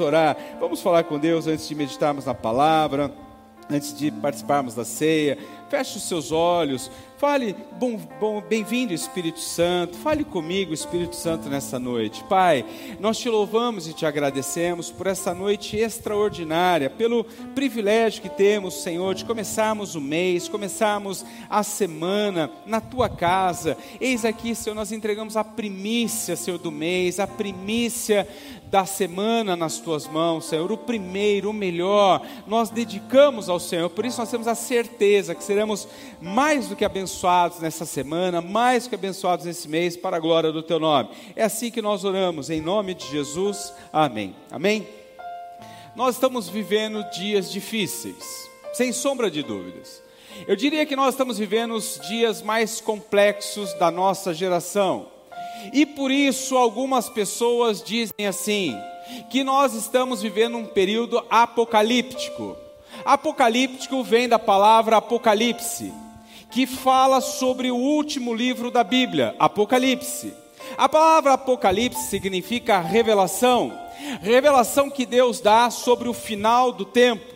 orar, vamos falar com Deus antes de meditarmos na palavra, antes de participarmos da ceia. Feche os seus olhos, fale, bom, bom, bem-vindo Espírito Santo, fale comigo, Espírito Santo, nessa noite. Pai, nós te louvamos e te agradecemos por essa noite extraordinária, pelo privilégio que temos, Senhor, de começarmos o mês, começarmos a semana na tua casa. Eis aqui, Senhor, nós entregamos a primícia, Senhor, do mês, a primícia da semana nas tuas mãos, Senhor, o primeiro, o melhor, nós dedicamos ao Senhor, por isso nós temos a certeza que seremos mais do que abençoados nessa semana, mais do que abençoados nesse mês, para a glória do teu nome. É assim que nós oramos, em nome de Jesus, amém. Amém? Nós estamos vivendo dias difíceis, sem sombra de dúvidas. Eu diria que nós estamos vivendo os dias mais complexos da nossa geração. E por isso algumas pessoas dizem assim: que nós estamos vivendo um período apocalíptico. Apocalíptico vem da palavra Apocalipse, que fala sobre o último livro da Bíblia, Apocalipse. A palavra Apocalipse significa revelação, revelação que Deus dá sobre o final do tempo.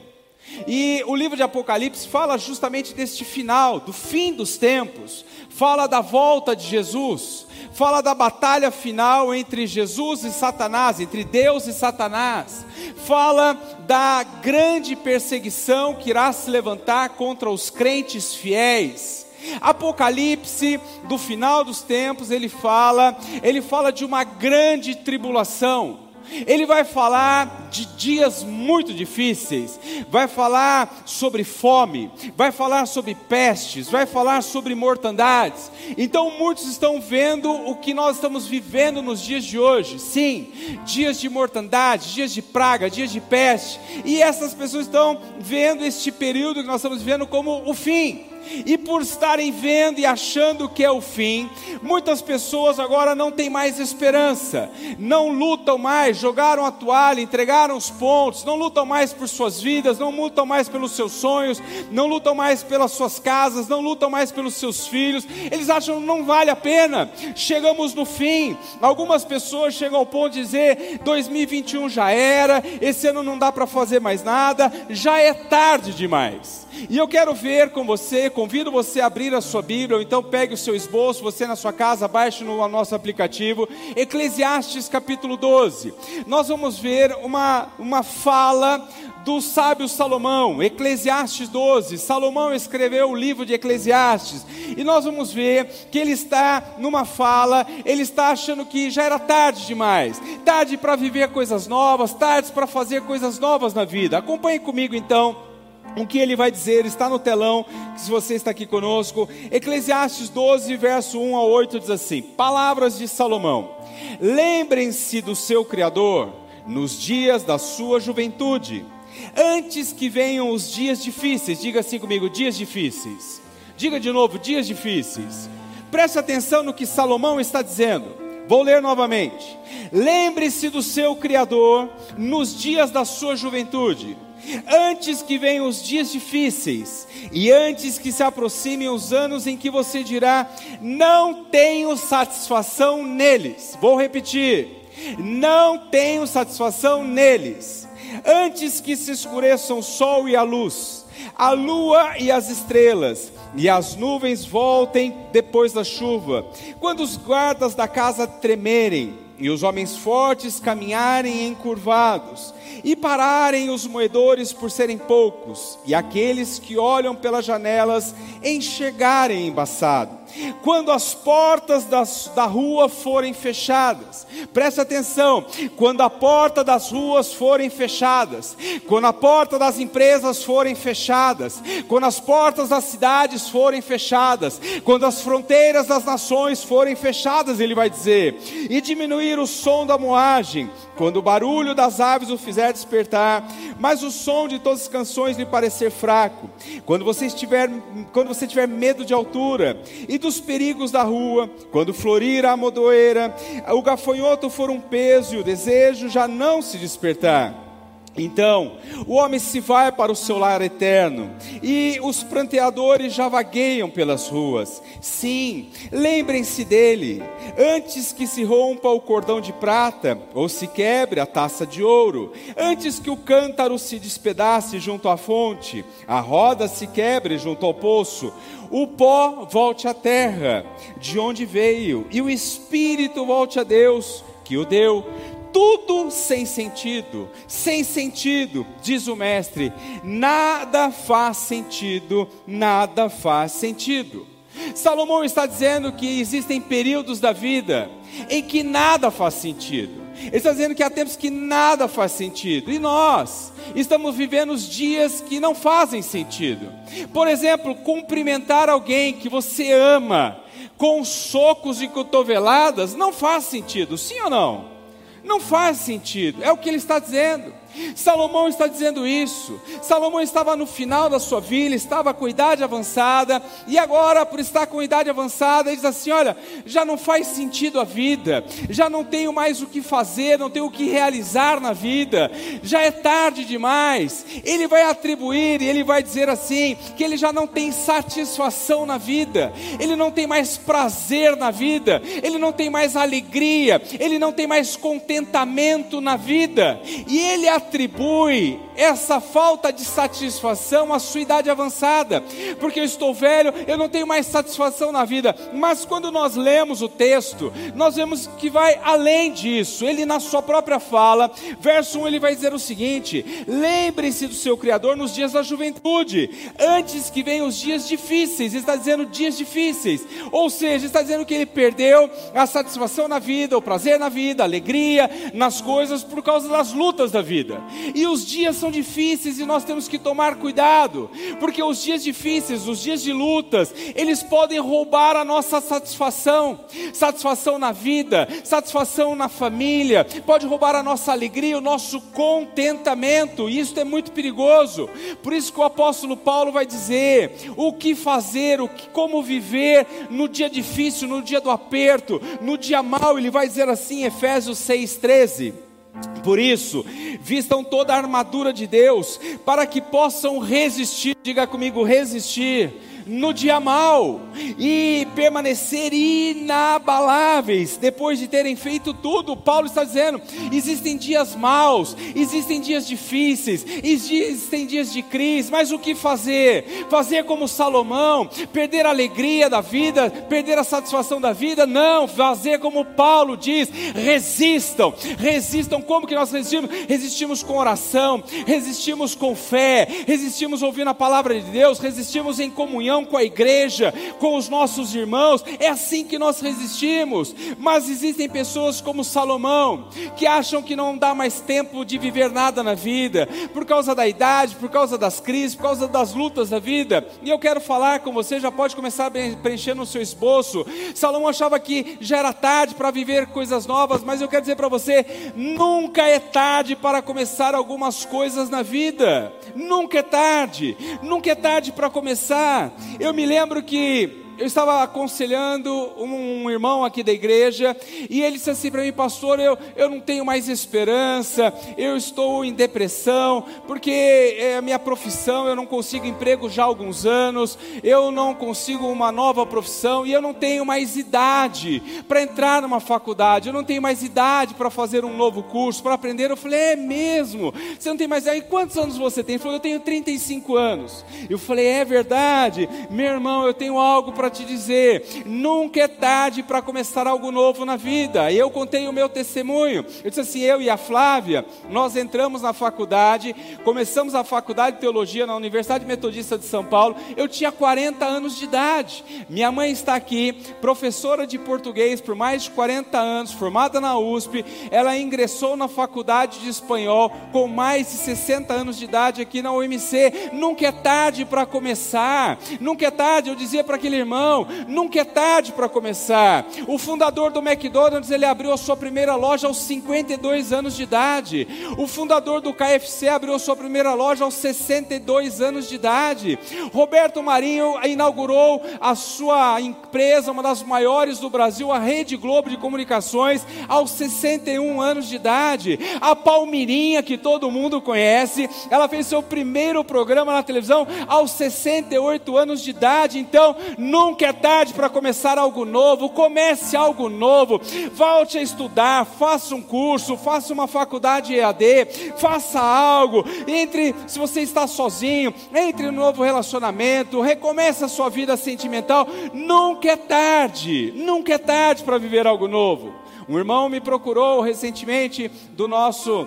E o livro de Apocalipse fala justamente deste final, do fim dos tempos, fala da volta de Jesus, fala da batalha final entre Jesus e Satanás, entre Deus e Satanás, fala da grande perseguição que irá se levantar contra os crentes fiéis. Apocalipse do final dos tempos, ele fala, ele fala de uma grande tribulação. Ele vai falar de dias muito difíceis, vai falar sobre fome, vai falar sobre pestes, vai falar sobre mortandades. Então muitos estão vendo o que nós estamos vivendo nos dias de hoje. Sim, dias de mortandade, dias de praga, dias de peste. E essas pessoas estão vendo este período que nós estamos vivendo como o fim. E por estarem vendo e achando que é o fim, muitas pessoas agora não têm mais esperança, não lutam mais, jogaram a toalha, entregaram os pontos, não lutam mais por suas vidas, não lutam mais pelos seus sonhos, não lutam mais pelas suas casas, não lutam mais pelos seus filhos. Eles acham que não vale a pena. Chegamos no fim. Algumas pessoas chegam ao ponto de dizer: 2021 já era, esse ano não dá para fazer mais nada, já é tarde demais. E eu quero ver com você, convido você a abrir a sua Bíblia, ou então pegue o seu esboço, você na sua casa, baixe no nosso aplicativo, Eclesiastes capítulo 12. Nós vamos ver uma, uma fala do sábio Salomão, Eclesiastes 12. Salomão escreveu o livro de Eclesiastes, e nós vamos ver que ele está numa fala, ele está achando que já era tarde demais, tarde para viver coisas novas, tarde para fazer coisas novas na vida. Acompanhe comigo então o que ele vai dizer está no telão, se você está aqui conosco. Eclesiastes 12, verso 1 a 8 diz assim: Palavras de Salomão. Lembrem-se do seu Criador nos dias da sua juventude, antes que venham os dias difíceis. Diga assim comigo: dias difíceis. Diga de novo: dias difíceis. Preste atenção no que Salomão está dizendo. Vou ler novamente. Lembre-se do seu Criador nos dias da sua juventude antes que venham os dias difíceis e antes que se aproximem os anos em que você dirá: Não tenho satisfação neles. Vou repetir: Não tenho satisfação neles. Antes que se escureçam o sol e a luz, a lua e as estrelas, e as nuvens voltem depois da chuva, quando os guardas da casa tremerem, e os homens fortes caminharem encurvados, e pararem os moedores por serem poucos, e aqueles que olham pelas janelas enxergarem embaçado. Quando as portas das, da rua forem fechadas, preste atenção, quando a porta das ruas forem fechadas, quando a porta das empresas forem fechadas, quando as portas das cidades forem fechadas, quando as fronteiras das nações forem fechadas, ele vai dizer, e diminuir o som da moagem, quando o barulho das aves o fizer despertar, mas o som de todas as canções lhe parecer fraco, quando você estiver, quando você tiver medo de altura e dos perigos da rua, quando florir a amodoeira, o gafanhoto for um peso e o desejo já não se despertar. Então, o homem se vai para o seu lar eterno, e os pranteadores já vagueiam pelas ruas. Sim, lembrem-se dele, antes que se rompa o cordão de prata, ou se quebre a taça de ouro, antes que o cântaro se despedace junto à fonte, a roda se quebre junto ao poço, o pó volte à terra, de onde veio, e o espírito volte a Deus, que o deu tudo sem sentido, sem sentido, diz o mestre, nada faz sentido, nada faz sentido. Salomão está dizendo que existem períodos da vida em que nada faz sentido. Ele está dizendo que há tempos que nada faz sentido. E nós estamos vivendo os dias que não fazem sentido. Por exemplo, cumprimentar alguém que você ama com socos e cotoveladas não faz sentido, sim ou não? Não faz sentido, é o que ele está dizendo. Salomão está dizendo isso. Salomão estava no final da sua vida, estava com idade avançada, e agora, por estar com idade avançada, ele diz assim: Olha, já não faz sentido a vida, já não tenho mais o que fazer, não tenho o que realizar na vida, já é tarde demais. Ele vai atribuir e ele vai dizer assim: que ele já não tem satisfação na vida, ele não tem mais prazer na vida, ele não tem mais alegria, ele não tem mais contentamento na vida, e ele atribui distribui essa falta de satisfação à sua idade avançada, porque eu estou velho, eu não tenho mais satisfação na vida. Mas quando nós lemos o texto, nós vemos que vai além disso. Ele, na sua própria fala, verso 1, ele vai dizer o seguinte: lembre-se do seu Criador nos dias da juventude, antes que venham os dias difíceis. Ele está dizendo dias difíceis, ou seja, está dizendo que ele perdeu a satisfação na vida, o prazer na vida, a alegria nas coisas por causa das lutas da vida. E os dias são difíceis e nós temos que tomar cuidado, porque os dias difíceis, os dias de lutas, eles podem roubar a nossa satisfação, satisfação na vida, satisfação na família, pode roubar a nossa alegria, o nosso contentamento, e isso é muito perigoso. Por isso que o apóstolo Paulo vai dizer o que fazer, o que, como viver no dia difícil, no dia do aperto, no dia mau, ele vai dizer assim, Efésios 6:13. Por isso, vistam toda a armadura de Deus, para que possam resistir, diga comigo, resistir no dia mal e permanecer inabaláveis depois de terem feito tudo. Paulo está dizendo: existem dias maus, existem dias difíceis, existem dias de crise, mas o que fazer? Fazer como Salomão, perder a alegria da vida, perder a satisfação da vida? Não, fazer como Paulo diz: resistam, resistam. Como que nós resistimos? Resistimos com oração, resistimos com fé, resistimos ouvindo a palavra de Deus, resistimos em comunhão comunhão com a igreja, com os nossos irmãos, é assim que nós resistimos. Mas existem pessoas como Salomão, que acham que não dá mais tempo de viver nada na vida, por causa da idade, por causa das crises, por causa das lutas da vida. E eu quero falar com você, já pode começar a preencher no seu esboço. Salomão achava que já era tarde para viver coisas novas, mas eu quero dizer para você: nunca é tarde para começar algumas coisas na vida. Nunca é tarde, nunca é tarde para começar. Eu me lembro que eu estava aconselhando um irmão aqui da igreja, e ele disse assim para mim, pastor, eu, eu não tenho mais esperança, eu estou em depressão, porque é a minha profissão, eu não consigo emprego já há alguns anos, eu não consigo uma nova profissão, e eu não tenho mais idade para entrar numa faculdade, eu não tenho mais idade para fazer um novo curso, para aprender. Eu falei, é mesmo? Você não tem mais idade? Quantos anos você tem? Ele falou, eu tenho 35 anos. Eu falei, é verdade? Meu irmão, eu tenho algo para te dizer: nunca é tarde para começar algo novo na vida. Eu contei o meu testemunho. Eu disse assim: eu e a Flávia, nós entramos na faculdade, começamos a faculdade de teologia na Universidade Metodista de São Paulo. Eu tinha 40 anos de idade. Minha mãe está aqui, professora de português por mais de 40 anos, formada na USP. Ela ingressou na faculdade de espanhol com mais de 60 anos de idade aqui na UMC. Nunca é tarde para começar. Nunca é tarde. Eu dizia para aquele irmão nunca é tarde para começar. O fundador do McDonald's, ele abriu a sua primeira loja aos 52 anos de idade. O fundador do KFC abriu a sua primeira loja aos 62 anos de idade. Roberto Marinho inaugurou a sua empresa, uma das maiores do Brasil, a Rede Globo de Comunicações, aos 61 anos de idade. A Palmirinha, que todo mundo conhece, ela fez seu primeiro programa na televisão aos 68 anos de idade. Então, nunca é tarde para começar algo novo. Comece algo novo. Volte a estudar, faça um curso, faça uma faculdade EAD, faça algo. Entre, se você está sozinho, entre no novo relacionamento, recomece a sua vida sentimental. Nunca é tarde. Nunca é tarde para viver algo novo. Um irmão me procurou recentemente do nosso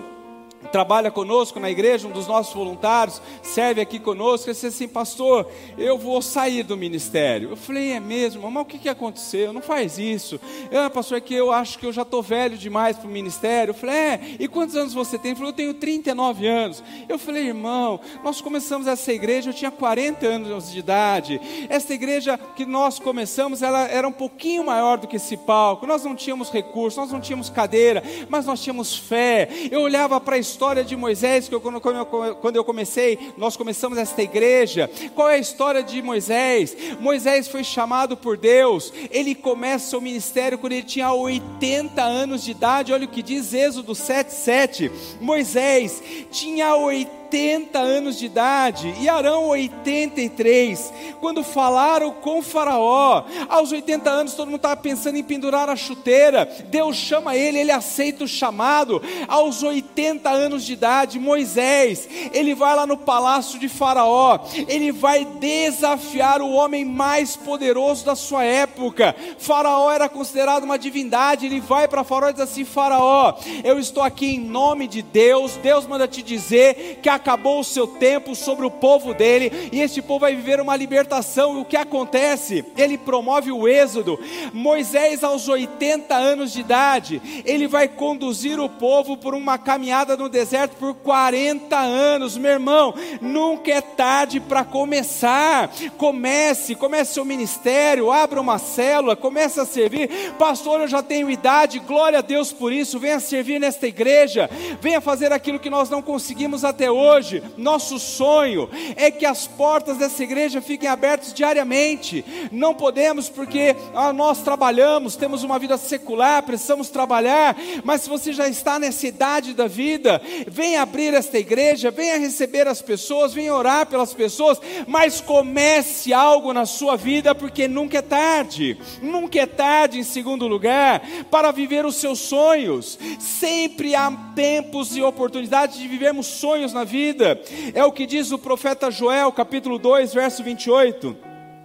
trabalha conosco na igreja, um dos nossos voluntários, serve aqui conosco, ele disse assim, pastor, eu vou sair do ministério. Eu falei, é mesmo? Mas o que, que aconteceu? Não faz isso. Ah, pastor, é que eu acho que eu já estou velho demais para o ministério. Eu falei, é, e quantos anos você tem? Ele falou, eu tenho 39 anos. Eu falei, irmão, nós começamos essa igreja, eu tinha 40 anos de idade. Essa igreja que nós começamos, ela era um pouquinho maior do que esse palco. Nós não tínhamos recursos, nós não tínhamos cadeira, mas nós tínhamos fé. Eu olhava para a história de Moisés, que eu, quando, eu comecei, nós começamos esta igreja. Qual é a história de Moisés? Moisés foi chamado por Deus, ele começa o ministério quando ele tinha 80 anos de idade. Olha o que diz Êxodo 7,7. Moisés tinha 80 80 anos de idade e Arão 83. Quando falaram com Faraó, aos 80 anos todo mundo estava pensando em pendurar a chuteira. Deus chama ele, ele aceita o chamado. Aos 80 anos de idade, Moisés, ele vai lá no palácio de Faraó, ele vai desafiar o homem mais poderoso da sua época. Faraó era considerado uma divindade. Ele vai para Faraó e diz assim: Faraó, eu estou aqui em nome de Deus. Deus manda te dizer que a acabou o seu tempo sobre o povo dele, e este povo vai viver uma libertação. E o que acontece? Ele promove o êxodo. Moisés, aos 80 anos de idade, ele vai conduzir o povo por uma caminhada no deserto por 40 anos. Meu irmão, nunca é tarde para começar. Comece, comece seu ministério, abra uma célula, comece a servir. Pastor, eu já tenho idade, glória a Deus por isso. Venha servir nesta igreja, venha fazer aquilo que nós não conseguimos até hoje hoje, nosso sonho é que as portas dessa igreja fiquem abertas diariamente. Não podemos porque ah, nós trabalhamos, temos uma vida secular, precisamos trabalhar, mas se você já está nessa idade da vida, venha abrir esta igreja, venha receber as pessoas, venha orar pelas pessoas, mas comece algo na sua vida, porque nunca é tarde. Nunca é tarde, em segundo lugar, para viver os seus sonhos. Sempre há tempos e oportunidades de vivermos sonhos na vida vida. É o que diz o profeta Joel, capítulo 2, verso 28.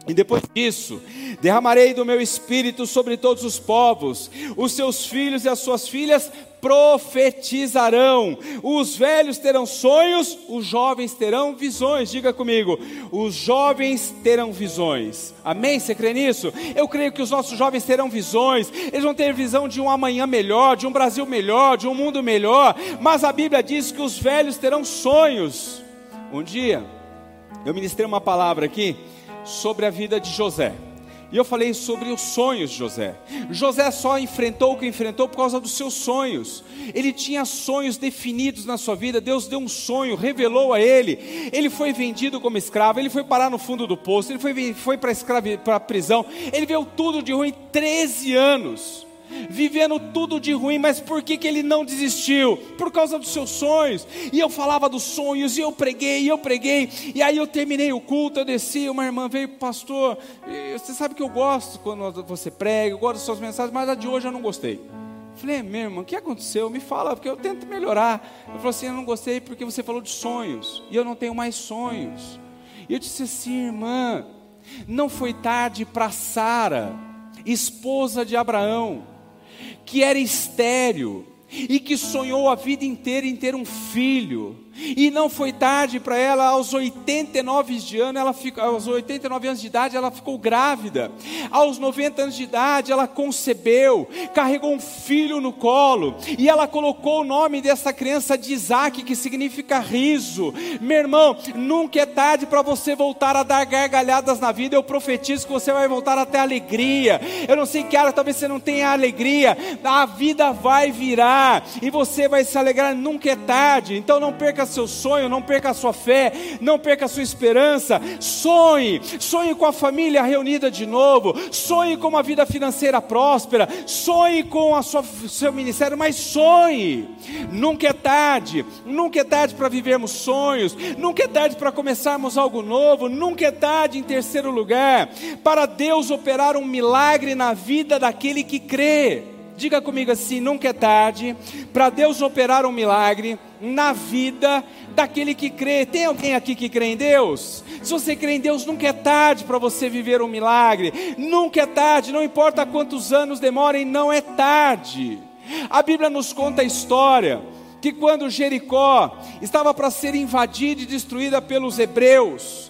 E depois disso, derramarei do meu espírito sobre todos os povos, os seus filhos e as suas filhas profetizarão, os velhos terão sonhos, os jovens terão visões. Diga comigo, os jovens terão visões. Amém? Você crê nisso? Eu creio que os nossos jovens terão visões, eles vão ter visão de um amanhã melhor, de um Brasil melhor, de um mundo melhor. Mas a Bíblia diz que os velhos terão sonhos. Um dia, eu ministrei uma palavra aqui sobre a vida de José. E eu falei sobre os sonhos de José. José só enfrentou o que enfrentou por causa dos seus sonhos. Ele tinha sonhos definidos na sua vida. Deus deu um sonho, revelou a ele. Ele foi vendido como escravo. Ele foi parar no fundo do poço. Ele foi, foi para a prisão. Ele viu tudo de ruim 13 anos vivendo tudo de ruim, mas por que, que ele não desistiu? Por causa dos seus sonhos. E eu falava dos sonhos, e eu preguei, e eu preguei, e aí eu terminei o culto, eu desci, uma irmã veio, pastor, você sabe que eu gosto quando você prega, eu gosto das suas mensagens, mas a de hoje eu não gostei. Falei, é, meu irmão, o que aconteceu? Me fala, porque eu tento melhorar. Eu falei assim, eu não gostei porque você falou de sonhos, e eu não tenho mais sonhos. E eu disse assim, irmã, não foi tarde para Sara, esposa de Abraão que era estéril e que sonhou a vida inteira em ter um filho. E não foi tarde para ela, aos 89 de ano, ela ficou, aos 89 anos de idade, ela ficou grávida. Aos 90 anos de idade, ela concebeu, carregou um filho no colo, e ela colocou o nome dessa criança de Isaac, que significa riso. Meu irmão, nunca é tarde para você voltar a dar gargalhadas na vida. Eu profetizo que você vai voltar até alegria. Eu não sei que área, talvez você não tenha alegria. A vida vai virar e você vai se alegrar. Nunca é tarde. Então não perca seu sonho, não perca a sua fé, não perca a sua esperança. Sonhe, sonhe com a família reunida de novo, sonhe com uma vida financeira próspera, sonhe com a sua, seu ministério, mas sonhe. Nunca é tarde, nunca é tarde para vivermos sonhos, nunca é tarde para começarmos algo novo, nunca é tarde, em terceiro lugar, para Deus operar um milagre na vida daquele que crê. Diga comigo assim: nunca é tarde para Deus operar um milagre na vida daquele que crê. Tem alguém aqui que crê em Deus? Se você crê em Deus, nunca é tarde para você viver um milagre. Nunca é tarde, não importa quantos anos demorem, não é tarde. A Bíblia nos conta a história que quando Jericó estava para ser invadida e destruída pelos hebreus,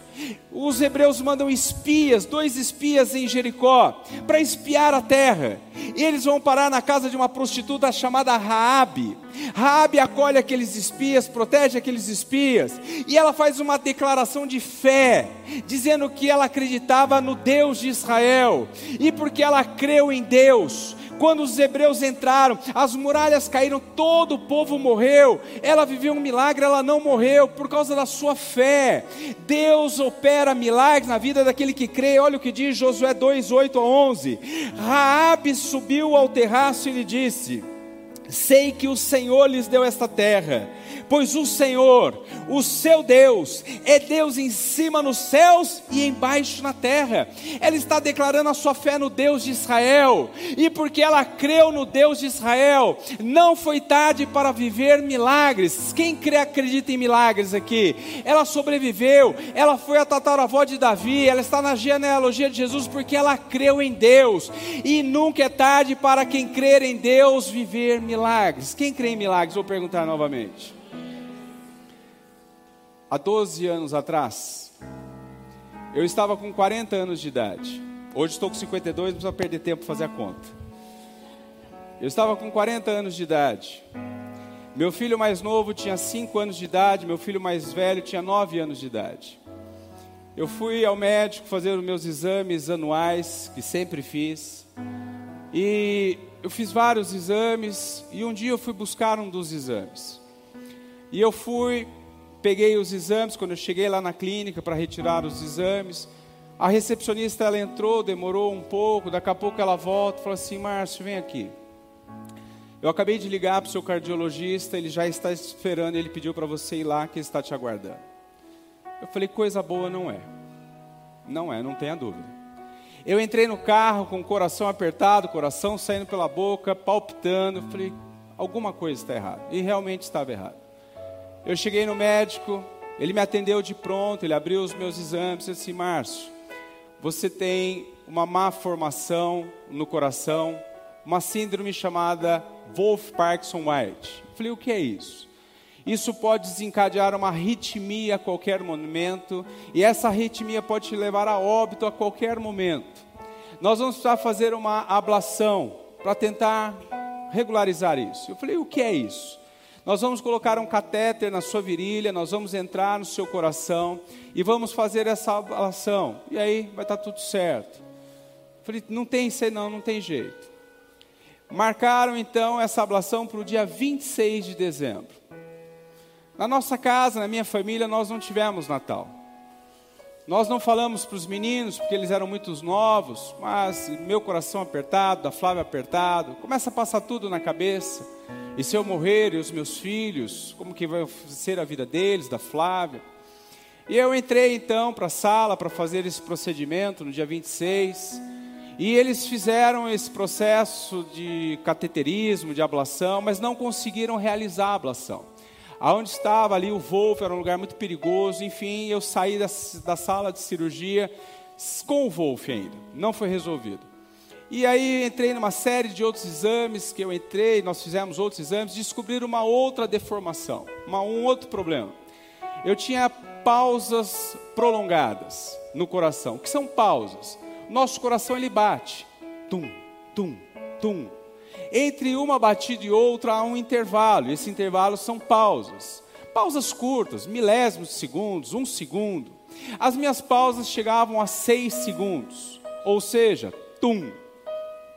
os hebreus mandam espias, dois espias em Jericó, para espiar a terra. E eles vão parar na casa de uma prostituta chamada Raabe. Raabe acolhe aqueles espias, protege aqueles espias, e ela faz uma declaração de fé, dizendo que ela acreditava no Deus de Israel. E porque ela creu em Deus, quando os hebreus entraram, as muralhas caíram, todo o povo morreu. Ela viveu um milagre, ela não morreu por causa da sua fé. Deus opera milagres na vida daquele que crê. Olha o que diz Josué 2, 8 a 11. Raabe subiu ao terraço e lhe disse: Sei que o Senhor lhes deu esta terra pois o Senhor, o seu Deus, é Deus em cima nos céus e embaixo na terra. Ela está declarando a sua fé no Deus de Israel, e porque ela creu no Deus de Israel, não foi tarde para viver milagres. Quem crê, acredita em milagres aqui? Ela sobreviveu, ela foi a tataravó de Davi, ela está na genealogia de Jesus porque ela creu em Deus, e nunca é tarde para quem crer em Deus viver milagres. Quem crê em milagres? Vou perguntar novamente há 12 anos atrás, eu estava com 40 anos de idade. Hoje estou com 52, não precisa perder tempo fazer a conta. Eu estava com 40 anos de idade. Meu filho mais novo tinha 5 anos de idade, meu filho mais velho tinha 9 anos de idade. Eu fui ao médico fazer os meus exames anuais, que sempre fiz. E eu fiz vários exames e um dia eu fui buscar um dos exames. E eu fui Peguei os exames, quando eu cheguei lá na clínica para retirar os exames, a recepcionista ela entrou, demorou um pouco, daqui a pouco ela volta falou assim: Márcio, vem aqui. Eu acabei de ligar para o seu cardiologista, ele já está esperando, ele pediu para você ir lá, que ele está te aguardando. Eu falei: coisa boa não é. Não é, não tenha dúvida. Eu entrei no carro com o coração apertado, coração saindo pela boca, palpitando. Falei: alguma coisa está errada. E realmente estava errado. Eu cheguei no médico, ele me atendeu de pronto, ele abriu os meus exames e disse: Márcio, você tem uma má formação no coração, uma síndrome chamada Wolf Parkinson White. Eu falei: o que é isso? Isso pode desencadear uma arritmia a qualquer momento, e essa arritmia pode te levar a óbito a qualquer momento. Nós vamos precisar fazer uma ablação para tentar regularizar isso. Eu falei: o que é isso? Nós vamos colocar um catéter na sua virilha, nós vamos entrar no seu coração e vamos fazer essa ablação. E aí vai estar tudo certo. Falei, não tem não, não tem jeito. Marcaram então essa ablação para o dia 26 de dezembro. Na nossa casa, na minha família, nós não tivemos Natal. Nós não falamos para os meninos, porque eles eram muito novos, mas meu coração apertado, da Flávia apertado, começa a passar tudo na cabeça. E se eu morrer e os meus filhos, como que vai ser a vida deles, da Flávia? E eu entrei então para a sala para fazer esse procedimento no dia 26. E eles fizeram esse processo de cateterismo, de ablação, mas não conseguiram realizar a ablação. Aonde estava ali o Wolf era um lugar muito perigoso. Enfim, eu saí da, da sala de cirurgia com o Wolf ainda. Não foi resolvido. E aí entrei numa série de outros exames que eu entrei, nós fizemos outros exames, descobriram uma outra deformação, uma, um outro problema. eu tinha pausas prolongadas no coração. O que são pausas? Nosso coração ele bate, tum, tum, tum. Entre uma batida e outra há um intervalo. Esse intervalo são pausas. Pausas curtas, milésimos de segundos, um segundo. As minhas pausas chegavam a seis segundos. Ou seja, tum.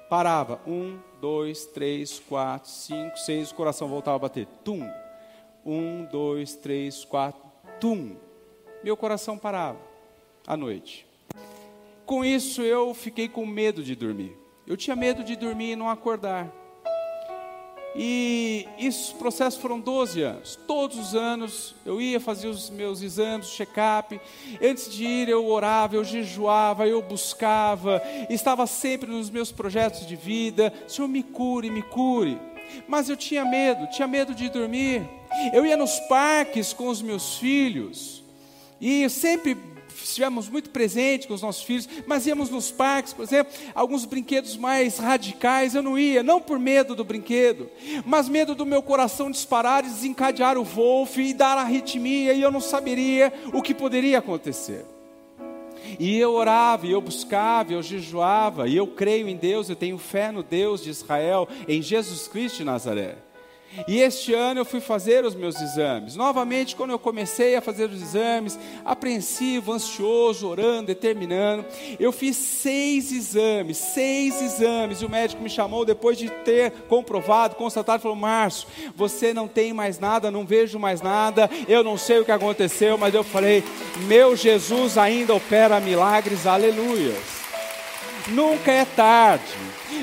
Parava. Um, dois, três, quatro, cinco, seis. O coração voltava a bater. Tum. Um, dois, três, quatro. Tum. Meu coração parava à noite. Com isso eu fiquei com medo de dormir. Eu tinha medo de dormir e não acordar. E esses processos foram 12 anos. Todos os anos eu ia fazer os meus exames, check-up. Antes de ir, eu orava, eu jejuava, eu buscava. Estava sempre nos meus projetos de vida. Senhor, me cure, me cure. Mas eu tinha medo, tinha medo de dormir. Eu ia nos parques com os meus filhos. E sempre estivemos muito presentes com os nossos filhos, mas íamos nos parques, por exemplo, alguns brinquedos mais radicais, eu não ia, não por medo do brinquedo, mas medo do meu coração disparar e desencadear o Wolf e dar arritmia, e eu não saberia o que poderia acontecer. E eu orava, e eu buscava, eu jejuava, e eu creio em Deus, eu tenho fé no Deus de Israel, em Jesus Cristo de Nazaré. E este ano eu fui fazer os meus exames. Novamente, quando eu comecei a fazer os exames, apreensivo, ansioso, orando, determinando, eu fiz seis exames, seis exames. E o médico me chamou depois de ter comprovado, constatado, falou: Márcio, você não tem mais nada, não vejo mais nada, eu não sei o que aconteceu, mas eu falei: meu Jesus ainda opera milagres, aleluias. Nunca é tarde.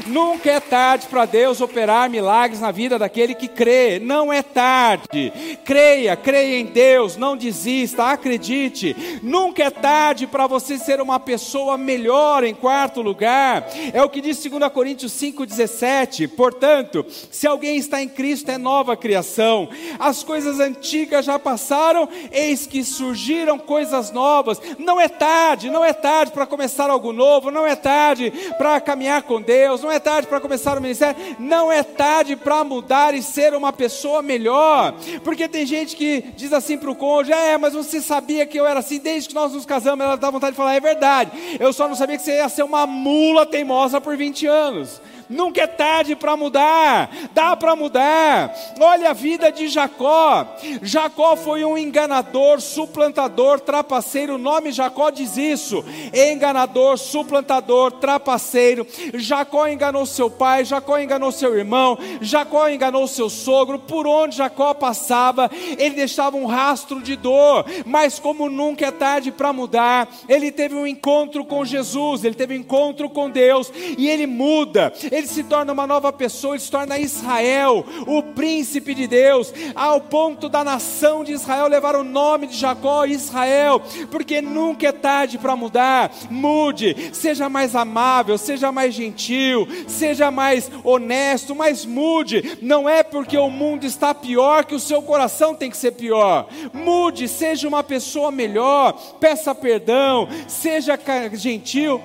Nunca é tarde para Deus operar milagres na vida daquele que crê. Não é tarde. Creia, creia em Deus, não desista, acredite. Nunca é tarde para você ser uma pessoa melhor em quarto lugar. É o que diz 2 Coríntios 5:17. Portanto, se alguém está em Cristo é nova criação. As coisas antigas já passaram, eis que surgiram coisas novas. Não é tarde, não é tarde para começar algo novo, não é tarde para caminhar com Deus, não é tarde para começar o ministério, não é tarde para mudar e ser uma pessoa melhor. Porque tem gente que diz assim para o cônjuge: é, mas você sabia que eu era assim desde que nós nos casamos. Ela dá vontade de falar: é verdade, eu só não sabia que você ia ser uma mula teimosa por 20 anos. Nunca é tarde para mudar, dá para mudar. Olha a vida de Jacó. Jacó foi um enganador, suplantador, trapaceiro. O nome Jacó diz isso: enganador, suplantador, trapaceiro. Jacó enganou seu pai, Jacó enganou seu irmão, Jacó enganou seu sogro. Por onde Jacó passava, ele deixava um rastro de dor. Mas como nunca é tarde para mudar, ele teve um encontro com Jesus, ele teve um encontro com Deus e ele muda ele se torna uma nova pessoa, ele se torna Israel, o príncipe de Deus, ao ponto da nação de Israel levar o nome de Jacó, Israel, porque nunca é tarde para mudar. Mude, seja mais amável, seja mais gentil, seja mais honesto, mas mude. Não é porque o mundo está pior que o seu coração tem que ser pior. Mude, seja uma pessoa melhor, peça perdão, seja gentil,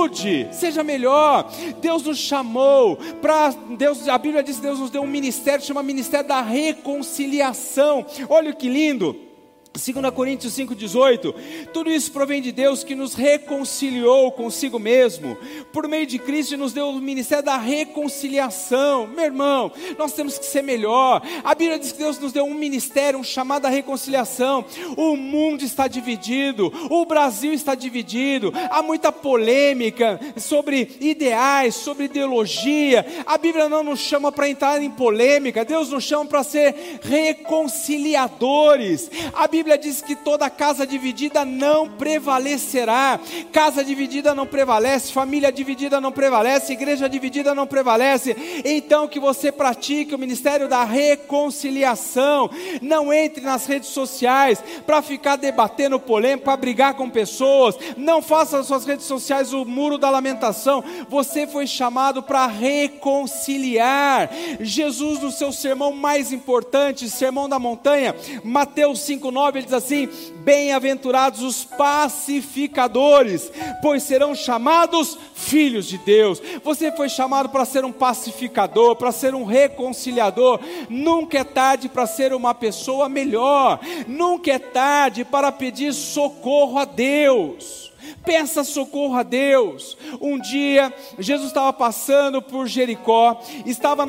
mude, seja melhor. Deus nos chamou para Deus, a Bíblia diz que Deus nos deu um ministério, chama Ministério da Reconciliação. Olha que lindo. 2 Coríntios 5,18, tudo isso provém de Deus que nos reconciliou consigo mesmo, por meio de Cristo e nos deu o ministério da reconciliação. Meu irmão, nós temos que ser melhor. A Bíblia diz que Deus nos deu um ministério, um chamado à reconciliação. O mundo está dividido, o Brasil está dividido, há muita polêmica sobre ideais, sobre ideologia. A Bíblia não nos chama para entrar em polêmica, Deus nos chama para ser reconciliadores. A Bíblia Bíblia diz que toda casa dividida não prevalecerá. Casa dividida não prevalece, família dividida não prevalece, igreja dividida não prevalece. Então que você pratique o ministério da reconciliação. Não entre nas redes sociais para ficar debatendo polêmica, para brigar com pessoas. Não faça nas suas redes sociais o muro da lamentação. Você foi chamado para reconciliar. Jesus no seu sermão mais importante, Sermão da Montanha, Mateus 5:9 19, ele diz assim: Bem-aventurados os pacificadores, pois serão chamados filhos de Deus. Você foi chamado para ser um pacificador, para ser um reconciliador. Nunca é tarde para ser uma pessoa melhor, nunca é tarde para pedir socorro a Deus. Peça socorro a Deus. Um dia, Jesus estava passando por Jericó, estava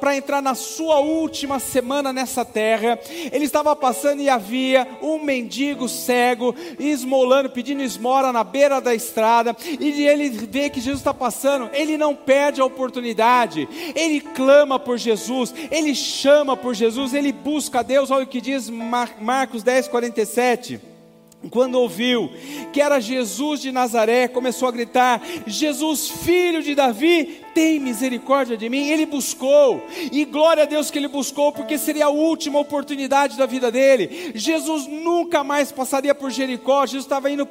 para entrar na sua última semana nessa terra. Ele estava passando e havia um mendigo cego esmolando, pedindo esmora na beira da estrada. E ele vê que Jesus está passando, ele não perde a oportunidade. Ele clama por Jesus, ele chama por Jesus, ele busca a Deus. Olha o que diz Marcos 10, 47 quando ouviu que era Jesus de Nazaré, começou a gritar: Jesus, filho de Davi, tem misericórdia de mim. Ele buscou, e glória a Deus que ele buscou, porque seria a última oportunidade da vida dele. Jesus nunca mais passaria por Jericó, Jesus estava indo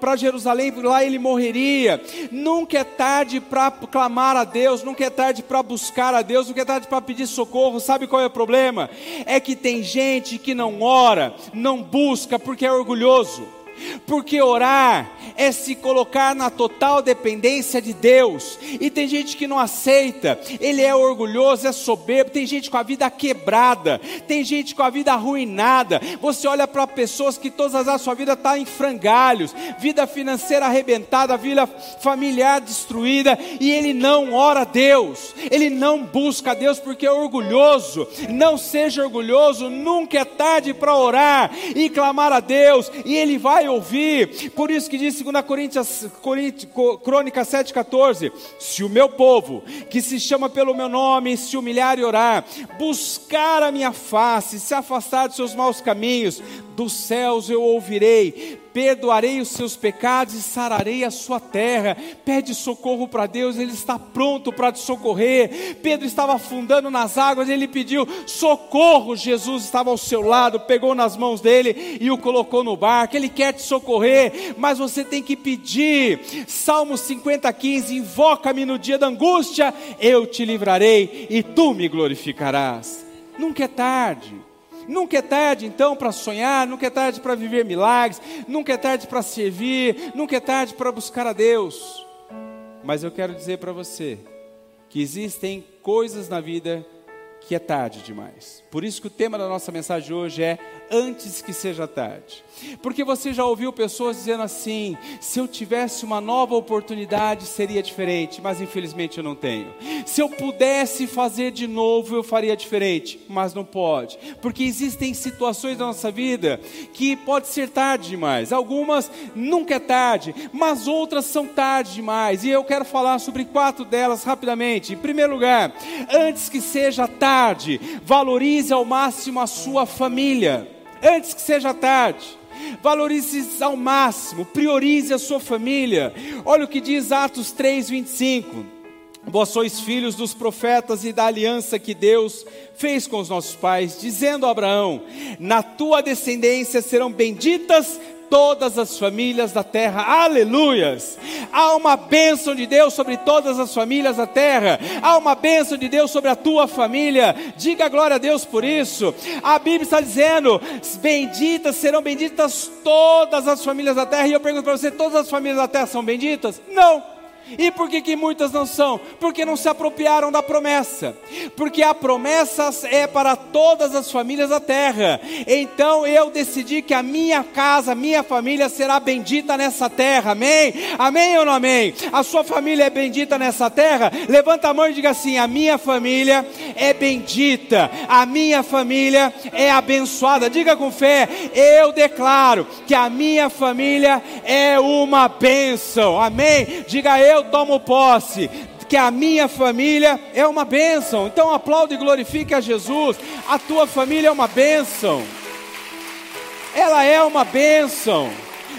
para Jerusalém, lá ele morreria. Nunca é tarde para clamar a Deus, nunca é tarde para buscar a Deus, nunca é tarde para pedir socorro. Sabe qual é o problema? É que tem gente que não ora, não busca porque é orgulhoso. Porque orar é se colocar na total dependência de Deus. E tem gente que não aceita, ele é orgulhoso, é soberbo, tem gente com a vida quebrada, tem gente com a vida arruinada. Você olha para pessoas que todas as sua vida está em frangalhos, vida financeira arrebentada, vida familiar destruída, e ele não ora a Deus, ele não busca a Deus porque é orgulhoso. Não seja orgulhoso, nunca é tarde para orar e clamar a Deus, e ele vai ouvir. Por isso que diz 2 Coríntios, Coríntios, Crônica 7,14: Se o meu povo, que se chama pelo meu nome, se humilhar e orar, buscar a minha face, se afastar dos seus maus caminhos, dos céus eu ouvirei, perdoarei os seus pecados e sararei a sua terra. Pede socorro para Deus, Ele está pronto para te socorrer. Pedro estava afundando nas águas, ele pediu socorro. Jesus estava ao seu lado, pegou nas mãos dele e o colocou no barco. Ele quer te socorrer, mas você tem que pedir. Salmo 50, 15: Invoca-me no dia da angústia, eu te livrarei e tu me glorificarás. Nunca é tarde. Nunca é tarde então para sonhar, nunca é tarde para viver milagres, nunca é tarde para servir, nunca é tarde para buscar a Deus. Mas eu quero dizer para você que existem coisas na vida que é tarde demais. Por isso que o tema da nossa mensagem hoje é antes que seja tarde. Porque você já ouviu pessoas dizendo assim: se eu tivesse uma nova oportunidade seria diferente, mas infelizmente eu não tenho. Se eu pudesse fazer de novo, eu faria diferente, mas não pode. Porque existem situações da nossa vida que pode ser tarde demais. Algumas nunca é tarde, mas outras são tarde demais. E eu quero falar sobre quatro delas rapidamente. Em primeiro lugar, antes que seja tarde, valorize ao máximo a sua família antes que seja tarde. Valorize ao máximo, priorize a sua família. Olha o que diz Atos 3, 25. Vós sois filhos dos profetas e da aliança que Deus fez com os nossos pais, dizendo a Abraão: Na tua descendência serão benditas todas as famílias da terra. Aleluias! Há uma bênção de Deus sobre todas as famílias da terra. Há uma bênção de Deus sobre a tua família. Diga glória a Deus por isso. A Bíblia está dizendo: benditas serão benditas todas as famílias da terra. E eu pergunto para você: todas as famílias da terra são benditas? Não. E por que, que muitas não são? Porque não se apropriaram da promessa. Porque a promessa é para todas as famílias da terra. Então eu decidi que a minha casa, a minha família será bendita nessa terra. Amém? Amém ou não amém? A sua família é bendita nessa terra? Levanta a mão e diga assim: a minha família é bendita. A minha família é abençoada. Diga com fé: eu declaro que a minha família é uma bênção. Amém? Diga eu eu tomo posse que a minha família é uma bênção. Então aplaude e glorifique a Jesus. A tua família é uma bênção. Ela é uma bênção.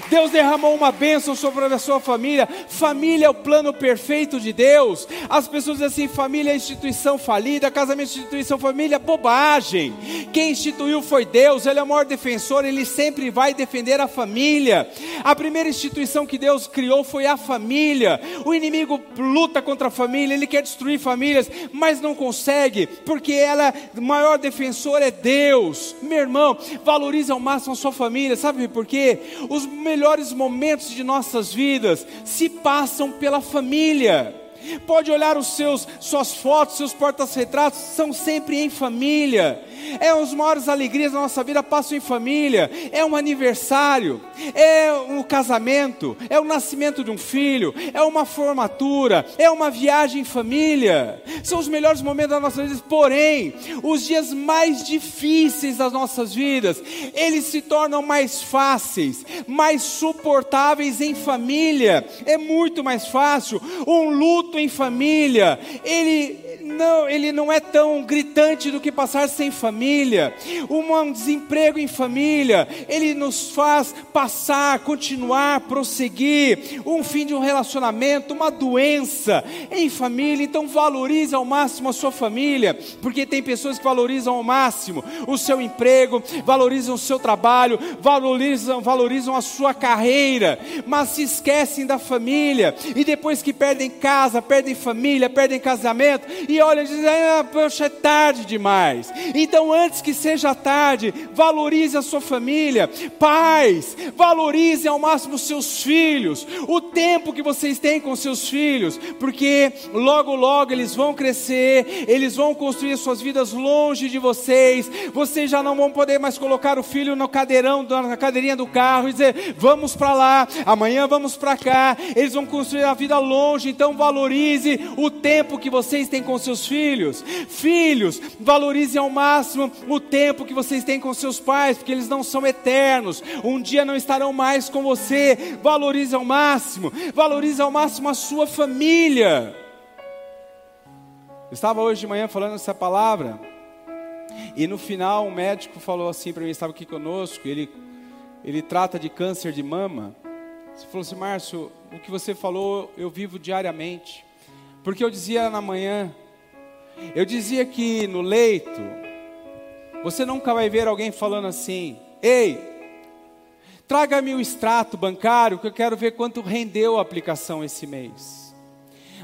Deus derramou uma bênção sobre a sua família. Família é o plano perfeito de Deus. As pessoas dizem assim: família é instituição falida, casamento é instituição família, bobagem. Quem instituiu foi Deus, Ele é o maior defensor, Ele sempre vai defender a família. A primeira instituição que Deus criou foi a família. O inimigo luta contra a família, ele quer destruir famílias, mas não consegue, porque ela, o maior defensor é Deus. Meu irmão, valorize ao máximo a sua família, sabe por quê? Os melhores momentos de nossas vidas se passam pela família. Pode olhar os seus suas fotos, seus portas-retratos, são sempre em família. É as maiores alegrias da nossa vida passam em família. É um aniversário, é um casamento, é o nascimento de um filho, é uma formatura, é uma viagem em família. São os melhores momentos da nossa vida. Porém, os dias mais difíceis das nossas vidas, eles se tornam mais fáceis, mais suportáveis em família. É muito mais fácil. Um luto em família, ele não, ele não é tão gritante do que passar sem família. Um desemprego em família, ele nos faz passar, continuar, prosseguir. Um fim de um relacionamento, uma doença em família. Então valorize ao máximo a sua família, porque tem pessoas que valorizam ao máximo o seu emprego, valorizam o seu trabalho, valorizam, valorizam a sua carreira, mas se esquecem da família. E depois que perdem casa, perdem família, perdem casamento, e olha e dizem, ah, poxa, é tarde demais. Então, antes que seja tarde, valorize a sua família. Pais, valorize ao máximo seus filhos, o tempo que vocês têm com seus filhos, porque logo, logo eles vão crescer, eles vão construir suas vidas longe de vocês. Vocês já não vão poder mais colocar o filho no cadeirão, na cadeirinha do carro e dizer, vamos para lá, amanhã vamos para cá. Eles vão construir a vida longe, então valorize o tempo que vocês têm com seus filhos. Filhos, valorizem ao máximo o tempo que vocês têm com seus pais, porque eles não são eternos. Um dia não estarão mais com você. Valorize ao máximo, valorize ao máximo a sua família. Eu estava hoje de manhã falando essa palavra. E no final um médico falou assim para mim, estava aqui conosco, ele, ele trata de câncer de mama. Ele falou assim, Márcio, o que você falou eu vivo diariamente. Porque eu dizia na manhã, eu dizia que no leito, você nunca vai ver alguém falando assim: ei, traga-me o extrato bancário que eu quero ver quanto rendeu a aplicação esse mês.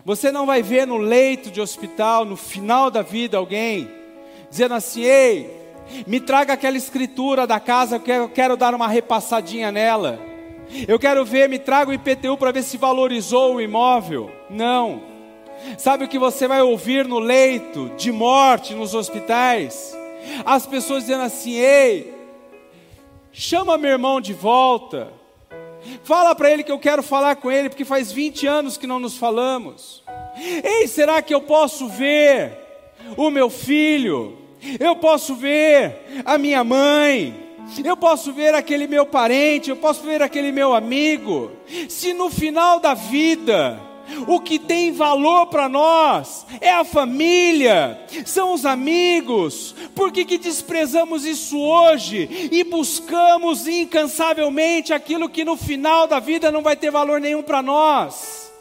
Você não vai ver no leito de hospital, no final da vida, alguém dizendo assim: ei, me traga aquela escritura da casa que eu quero dar uma repassadinha nela. Eu quero ver, me traga o IPTU para ver se valorizou o imóvel. Não. Sabe o que você vai ouvir no leito de morte nos hospitais? As pessoas dizendo assim: ei, chama meu irmão de volta. Fala para ele que eu quero falar com ele, porque faz 20 anos que não nos falamos. Ei, será que eu posso ver o meu filho? Eu posso ver a minha mãe? Eu posso ver aquele meu parente? Eu posso ver aquele meu amigo? Se no final da vida, o que tem valor para nós é a família, são os amigos. Por que, que desprezamos isso hoje e buscamos incansavelmente aquilo que no final da vida não vai ter valor nenhum para nós?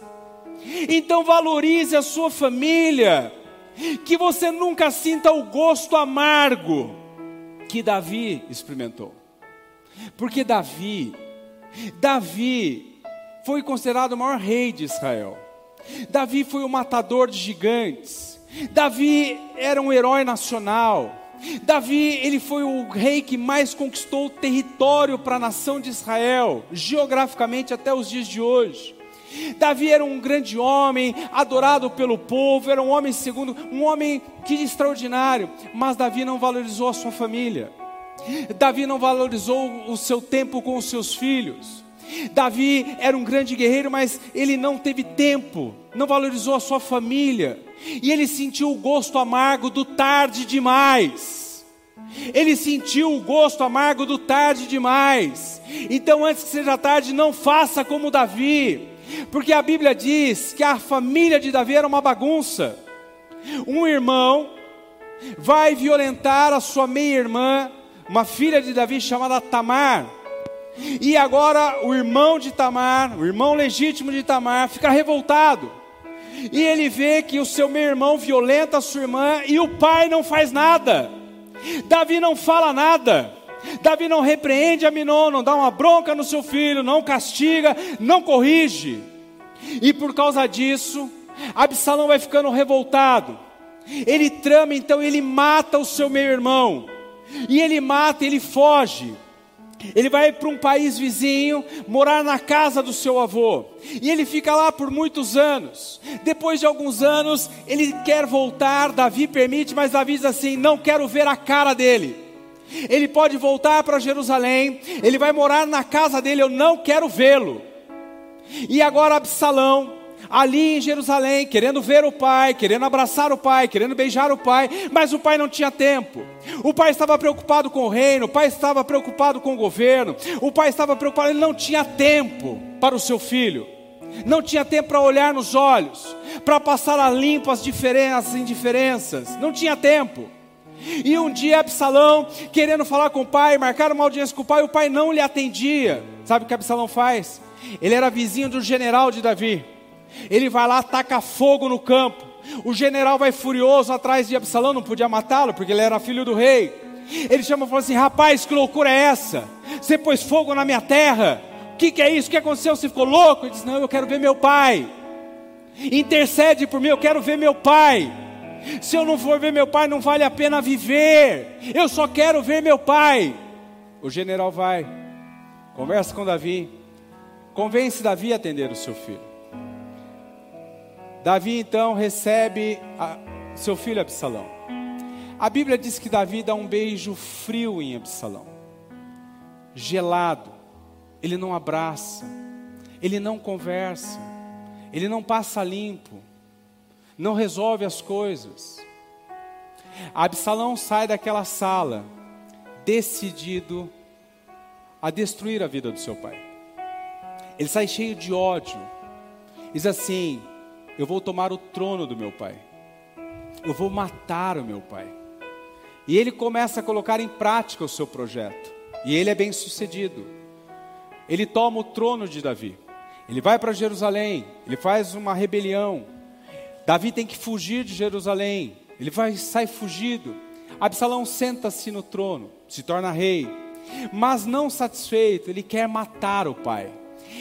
Então valorize a sua família, que você nunca sinta o gosto amargo que Davi experimentou. Porque Davi, Davi foi considerado o maior rei de Israel. Davi foi o matador de gigantes. Davi era um herói nacional. Davi, ele foi o rei que mais conquistou território para a nação de Israel, geograficamente até os dias de hoje. Davi era um grande homem, adorado pelo povo, era um homem segundo, um homem que extraordinário, mas Davi não valorizou a sua família. Davi não valorizou o seu tempo com os seus filhos. Davi era um grande guerreiro, mas ele não teve tempo, não valorizou a sua família, e ele sentiu o gosto amargo do tarde demais. Ele sentiu o gosto amargo do tarde demais. Então, antes que seja tarde, não faça como Davi, porque a Bíblia diz que a família de Davi era uma bagunça. Um irmão vai violentar a sua meia-irmã, uma filha de Davi chamada Tamar E agora o irmão de Tamar, o irmão legítimo de Tamar, fica revoltado. E ele vê que o seu meu irmão violenta a sua irmã e o pai não faz nada. Davi não fala nada. Davi não repreende Aminon, não dá uma bronca no seu filho, não castiga, não corrige. E por causa disso, Absalão vai ficando revoltado. Ele trama, então ele mata o seu meio-irmão. E ele mata, ele foge. Ele vai para um país vizinho, morar na casa do seu avô. E ele fica lá por muitos anos. Depois de alguns anos, ele quer voltar. Davi permite, mas Davi diz assim: Não quero ver a cara dele. Ele pode voltar para Jerusalém. Ele vai morar na casa dele. Eu não quero vê-lo. E agora Absalão ali em Jerusalém, querendo ver o pai, querendo abraçar o pai, querendo beijar o pai, mas o pai não tinha tempo. O pai estava preocupado com o reino, o pai estava preocupado com o governo, o pai estava preocupado, ele não tinha tempo para o seu filho. Não tinha tempo para olhar nos olhos, para passar a limpo as diferenças, as indiferenças. Não tinha tempo. E um dia Absalão, querendo falar com o pai, marcar uma audiência com o pai, o pai não lhe atendia. Sabe o que Absalão faz? Ele era vizinho do general de Davi. Ele vai lá, taca fogo no campo. O general vai furioso atrás de Absalão, não podia matá-lo, porque ele era filho do rei. Ele chama e fala assim: Rapaz, que loucura é essa? Você pôs fogo na minha terra? O que, que é isso? O que aconteceu? Você ficou louco? Ele diz: Não, eu quero ver meu pai. Intercede por mim, eu quero ver meu pai. Se eu não for ver meu pai, não vale a pena viver. Eu só quero ver meu pai. O general vai, conversa com Davi, convence Davi a atender o seu filho. Davi então recebe a, seu filho Absalão. A Bíblia diz que Davi dá um beijo frio em Absalão, gelado. Ele não abraça, ele não conversa, ele não passa limpo, não resolve as coisas. Absalão sai daquela sala decidido a destruir a vida do seu pai. Ele sai cheio de ódio. Diz assim: eu vou tomar o trono do meu pai. Eu vou matar o meu pai. E ele começa a colocar em prática o seu projeto. E ele é bem sucedido. Ele toma o trono de Davi. Ele vai para Jerusalém. Ele faz uma rebelião. Davi tem que fugir de Jerusalém. Ele vai sai fugido. Absalão senta-se no trono, se torna rei. Mas não satisfeito, ele quer matar o pai.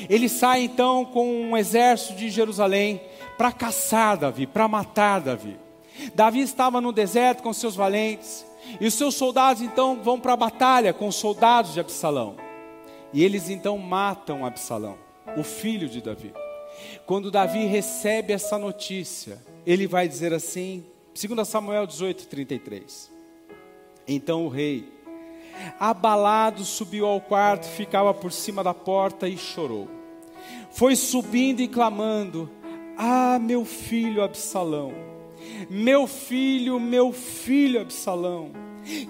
Ele sai então com um exército de Jerusalém para caçar Davi, para matar Davi. Davi estava no deserto com seus valentes, e os seus soldados então vão para a batalha com os soldados de Absalão. E eles então matam Absalão, o filho de Davi. Quando Davi recebe essa notícia, ele vai dizer assim, 2 Samuel 18, 33. Então o rei, abalado, subiu ao quarto, ficava por cima da porta e chorou. Foi subindo e clamando: ah, meu filho Absalão, meu filho, meu filho Absalão,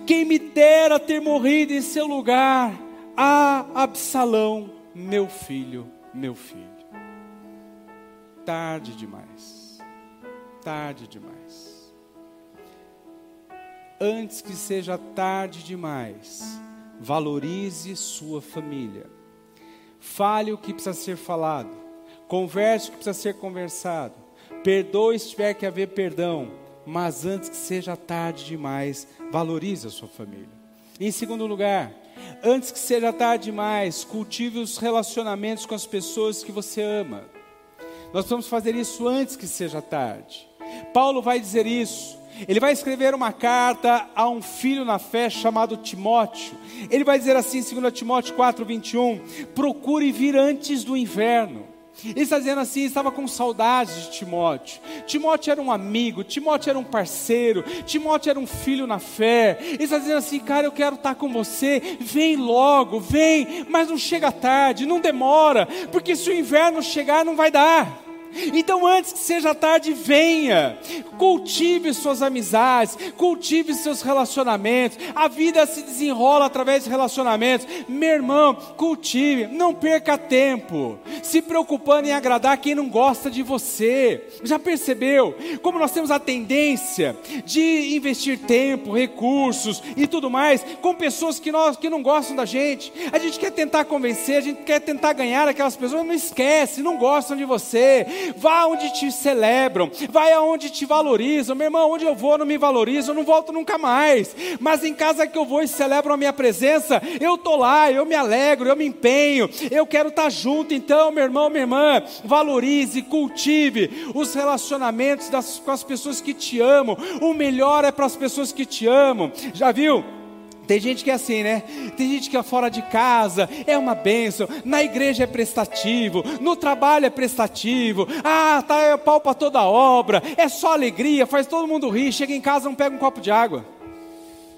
quem me dera ter morrido em seu lugar. Ah, Absalão, meu filho, meu filho. Tarde demais, tarde demais. Antes que seja tarde demais, valorize sua família. Fale o que precisa ser falado Converse o que precisa ser conversado. Perdoe se tiver que haver perdão. Mas antes que seja tarde demais, valorize a sua família. Em segundo lugar, antes que seja tarde demais, cultive os relacionamentos com as pessoas que você ama. Nós vamos fazer isso antes que seja tarde. Paulo vai dizer isso. Ele vai escrever uma carta a um filho na fé chamado Timóteo. Ele vai dizer assim, em 2 Timóteo 4, 21, procure vir antes do inverno ele está dizendo assim: estava com saudades de Timóteo. Timóteo era um amigo, Timóteo era um parceiro, Timóteo era um filho na fé. Ele está dizendo assim: cara, eu quero estar com você. Vem logo, vem, mas não chega tarde, não demora, porque se o inverno chegar, não vai dar. Então, antes que seja tarde, venha. Cultive suas amizades, cultive seus relacionamentos. A vida se desenrola através de relacionamentos. Meu irmão, cultive, não perca tempo se preocupando em agradar quem não gosta de você. Já percebeu como nós temos a tendência de investir tempo, recursos e tudo mais com pessoas que, nós, que não gostam da gente? A gente quer tentar convencer, a gente quer tentar ganhar aquelas pessoas, não esquece, não gostam de você Vá onde te celebram, vai aonde te valorizam. Meu irmão, onde eu vou não me valorizam, não volto nunca mais. Mas em casa que eu vou e celebram a minha presença, eu tô lá, eu me alegro, eu me empenho, eu quero estar tá junto. Então, meu irmão, minha irmã, valorize, cultive os relacionamentos das, com as pessoas que te amam. O melhor é para as pessoas que te amam. Já viu? Tem gente que é assim, né? Tem gente que é fora de casa, é uma bênção, na igreja é prestativo, no trabalho é prestativo, ah, tá é pau para toda obra, é só alegria, faz todo mundo rir, chega em casa não pega um copo de água,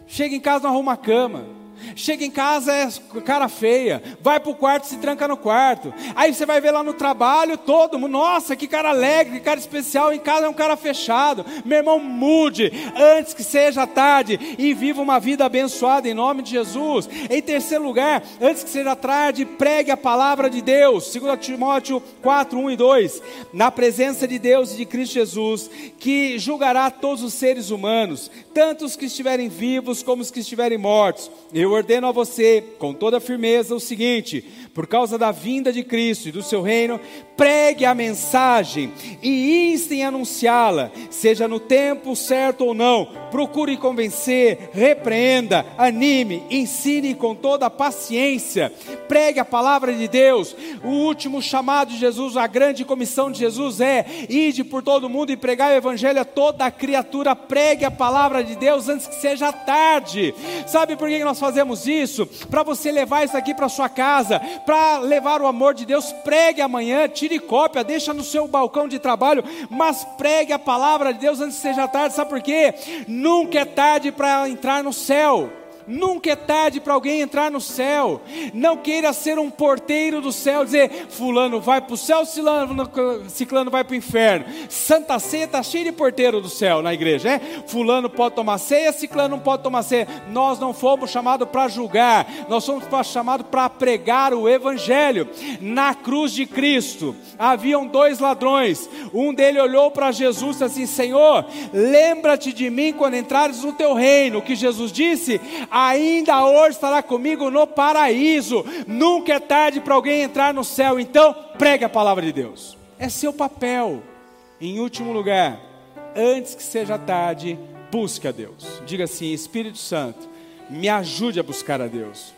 chega em casa não arruma a cama. Chega em casa é cara feia, vai para o quarto, se tranca no quarto. Aí você vai ver lá no trabalho todo mundo, nossa, que cara alegre, que cara especial. Em casa é um cara fechado. Meu irmão, mude antes que seja tarde e viva uma vida abençoada em nome de Jesus. Em terceiro lugar, antes que seja tarde, pregue a palavra de Deus. 2 Timóteo 4, 1 e 2. Na presença de Deus e de Cristo Jesus, que julgará todos os seres humanos, tanto os que estiverem vivos como os que estiverem mortos. Eu ordeno a você, com toda firmeza, o seguinte: por causa da vinda de Cristo e do seu reino, pregue a mensagem e instem a anunciá-la, seja no tempo certo ou não. Procure convencer, repreenda, anime, ensine com toda a paciência. Pregue a palavra de Deus. O último chamado de Jesus, a grande comissão de Jesus é: ide por todo mundo e pregar o evangelho a toda a criatura. Pregue a palavra de Deus antes que seja tarde. Sabe por que nós fazemos isso? Para você levar isso aqui para sua casa, para levar o amor de Deus. Pregue amanhã, tire cópia, deixa no seu balcão de trabalho, mas pregue a palavra de Deus antes que seja tarde, sabe por quê? Nunca é tarde para entrar no céu. Nunca é tarde para alguém entrar no céu. Não queira ser um porteiro do céu, dizer fulano vai para o céu, ciclano, ciclano vai para o inferno. Santa Ceia está cheia de porteiro do céu na igreja, é? Fulano pode tomar ceia, ciclano não pode tomar ceia. Nós não fomos chamados para julgar, nós fomos chamados para pregar o evangelho. Na cruz de Cristo haviam dois ladrões. Um dele olhou para Jesus e disse assim: Senhor, lembra-te de mim quando entrares no teu reino. O que Jesus disse? Ainda hoje estará comigo no paraíso. Nunca é tarde para alguém entrar no céu, então pregue a palavra de Deus. É seu papel. Em último lugar, antes que seja tarde, busque a Deus. Diga assim: Espírito Santo, me ajude a buscar a Deus.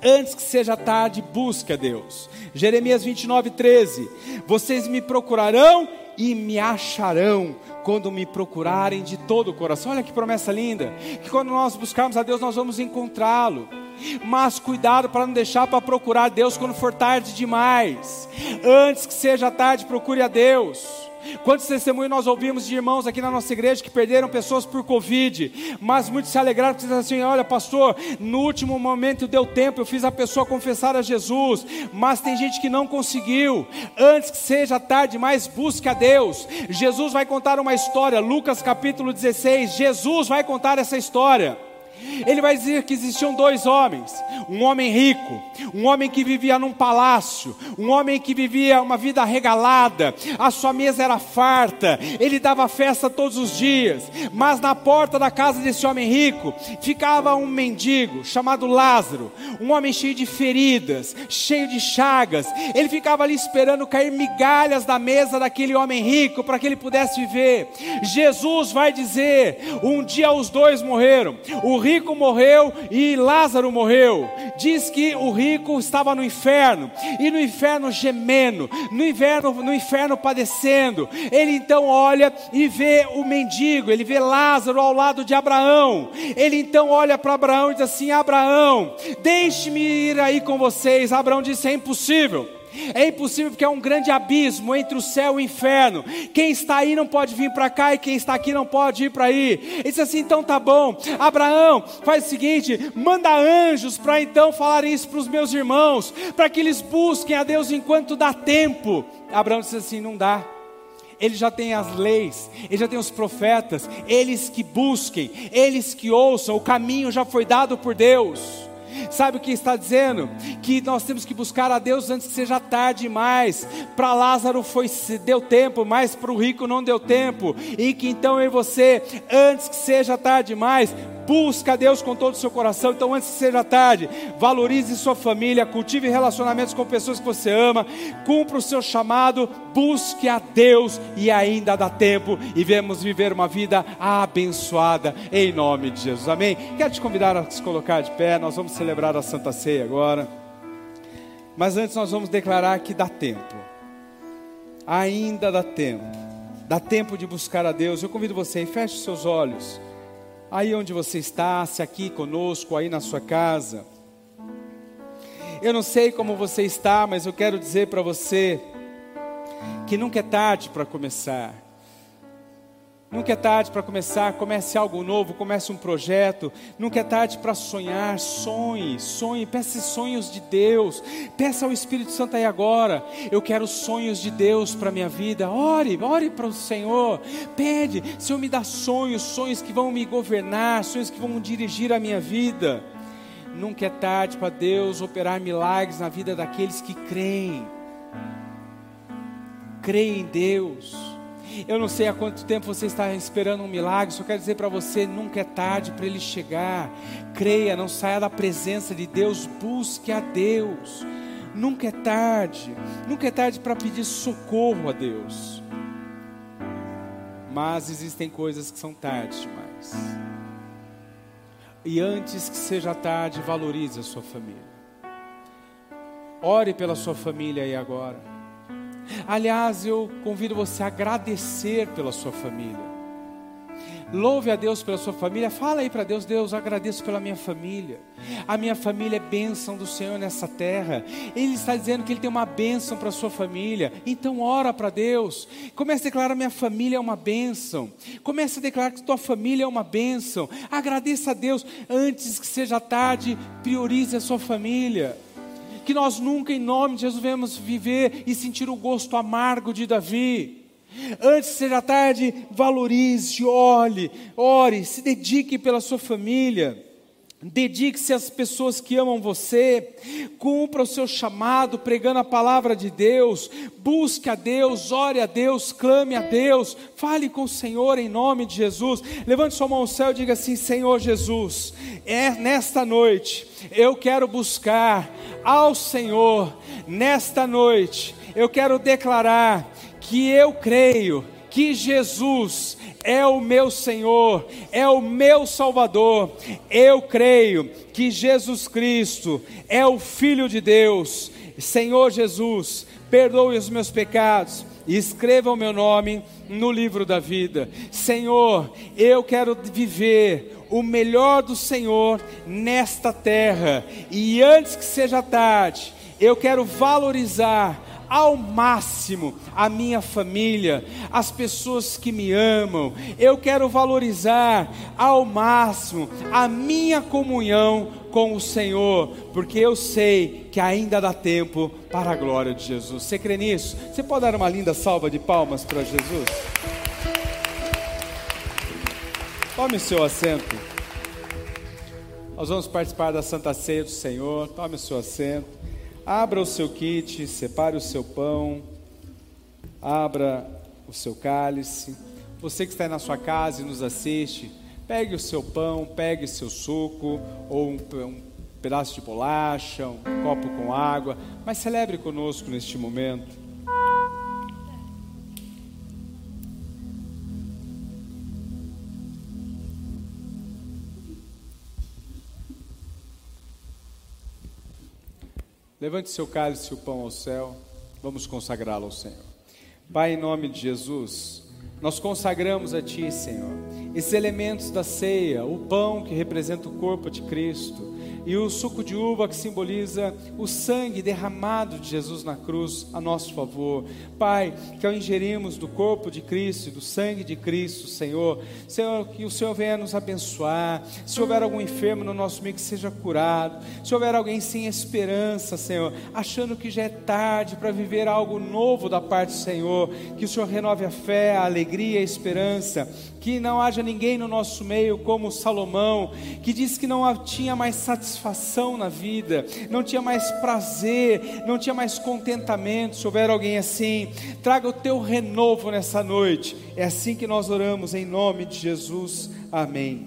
Antes que seja tarde, busque a Deus. Jeremias 29, 13. Vocês me procurarão e me acharão quando me procurarem de todo o coração. Olha que promessa linda! Que quando nós buscarmos a Deus, nós vamos encontrá-lo. Mas cuidado para não deixar para procurar Deus quando for tarde demais. Antes que seja tarde, procure a Deus. Quantos testemunhos nós ouvimos de irmãos aqui na nossa igreja que perderam pessoas por Covid, mas muitos se alegraram porque disseram assim: olha, pastor, no último momento deu tempo, eu fiz a pessoa confessar a Jesus, mas tem gente que não conseguiu. Antes que seja tarde, mais busque a Deus. Jesus vai contar uma história, Lucas capítulo 16. Jesus vai contar essa história. Ele vai dizer que existiam dois homens: um homem rico, um homem que vivia num palácio, um homem que vivia uma vida regalada, a sua mesa era farta, ele dava festa todos os dias, mas na porta da casa desse homem rico ficava um mendigo chamado Lázaro, um homem cheio de feridas, cheio de chagas. Ele ficava ali esperando cair migalhas da mesa daquele homem rico para que ele pudesse viver. Jesus vai dizer: um dia os dois morreram, o rico morreu e Lázaro morreu. Diz que o rico estava no inferno e no inferno gemendo, no inferno, no inferno padecendo. Ele então olha e vê o mendigo, ele vê Lázaro ao lado de Abraão. Ele então olha para Abraão e diz assim: Abraão, deixe-me ir aí com vocês. Abraão disse: É impossível. É impossível porque é um grande abismo entre o céu e o inferno. Quem está aí não pode vir para cá e quem está aqui não pode ir para aí. Ele disse assim: então tá bom. Abraão, faz o seguinte: manda anjos para então falar isso para os meus irmãos, para que eles busquem a Deus enquanto dá tempo. Abraão disse assim: não dá. Ele já tem as leis, ele já tem os profetas, eles que busquem, eles que ouçam, o caminho já foi dado por Deus. Sabe o que está dizendo? Que nós temos que buscar a Deus antes que seja tarde demais. Para Lázaro foi deu tempo, mas para o rico não deu tempo. E que então eu e você, antes que seja tarde demais, busca a Deus com todo o seu coração. Então, antes que seja tarde, valorize sua família, cultive relacionamentos com pessoas que você ama, cumpra o seu chamado, busque a Deus e ainda dá tempo e vemos viver uma vida abençoada em nome de Jesus. Amém? Quero te convidar a se colocar de pé, nós vamos celebrar a Santa Ceia agora. Mas antes nós vamos declarar que dá tempo. Ainda dá tempo. Dá tempo de buscar a Deus. Eu convido você, feche seus olhos aí onde você está, se aqui conosco, aí na sua casa. Eu não sei como você está, mas eu quero dizer para você que nunca é tarde para começar. Nunca é tarde para começar, comece algo novo, comece um projeto. Nunca é tarde para sonhar, sonhe, sonhe, peça sonhos de Deus. Peça ao Espírito Santo aí agora. Eu quero sonhos de Deus para minha vida. Ore, ore para o Senhor. Pede, Senhor, me dá sonhos, sonhos que vão me governar, sonhos que vão dirigir a minha vida. Nunca é tarde para Deus operar milagres na vida daqueles que creem. Creem em Deus eu não sei há quanto tempo você está esperando um milagre, só quero dizer para você: nunca é tarde para ele chegar. Creia, não saia da presença de Deus, busque a Deus. Nunca é tarde, nunca é tarde para pedir socorro a Deus. Mas existem coisas que são tarde demais. E antes que seja tarde, valorize a sua família. Ore pela sua família aí agora. Aliás, eu convido você a agradecer pela sua família. Louve a Deus pela sua família. Fala aí para Deus, Deus, agradeço pela minha família. A minha família é bênção do Senhor nessa terra. Ele está dizendo que Ele tem uma bênção para sua família. Então ora para Deus. Comece a declarar: minha família é uma bênção. Comece a declarar que tua família é uma bênção. Agradeça a Deus antes que seja tarde. Priorize a sua família que nós nunca, em nome de Jesus, venhamos viver e sentir o gosto amargo de Davi. Antes seja tarde, valorize, olhe, ore, se dedique pela sua família. Dedique-se às pessoas que amam você, cumpra o seu chamado pregando a palavra de Deus, busque a Deus, ore a Deus, clame a Deus, fale com o Senhor em nome de Jesus. Levante sua mão ao céu e diga assim: Senhor Jesus, é nesta noite eu quero buscar ao Senhor, nesta noite eu quero declarar que eu creio que Jesus é o meu Senhor, é o meu Salvador. Eu creio que Jesus Cristo é o Filho de Deus. Senhor Jesus, perdoe os meus pecados e escreva o meu nome no livro da vida. Senhor, eu quero viver o melhor do Senhor nesta terra, e antes que seja tarde, eu quero valorizar ao máximo a minha família, as pessoas que me amam. Eu quero valorizar ao máximo a minha comunhão com o Senhor, porque eu sei que ainda dá tempo para a glória de Jesus. Você crê nisso? Você pode dar uma linda salva de palmas para Jesus? Tome o seu assento. Nós vamos participar da Santa Ceia do Senhor. Tome o seu assento. Abra o seu kit, separe o seu pão, abra o seu cálice. Você que está na sua casa e nos assiste, pegue o seu pão, pegue seu suco, ou um, um pedaço de bolacha, um copo com água, mas celebre conosco neste momento. Levante seu cálice e o pão ao céu. Vamos consagrá-lo ao Senhor. Pai, em nome de Jesus, nós consagramos a Ti, Senhor, esses elementos da ceia, o pão que representa o corpo de Cristo e o suco de uva que simboliza o sangue derramado de Jesus na cruz a nosso favor. Pai, que ao ingerirmos do corpo de Cristo e do sangue de Cristo, Senhor, Senhor, que o Senhor venha nos abençoar. Se houver algum enfermo no nosso meio, que seja curado. Se houver alguém sem esperança, Senhor, achando que já é tarde para viver algo novo da parte do Senhor, que o Senhor renove a fé, a alegria, a esperança que não haja ninguém no nosso meio como Salomão, que disse que não tinha mais satisfação na vida, não tinha mais prazer, não tinha mais contentamento. Se houver alguém assim, traga o teu renovo nessa noite. É assim que nós oramos em nome de Jesus. Amém.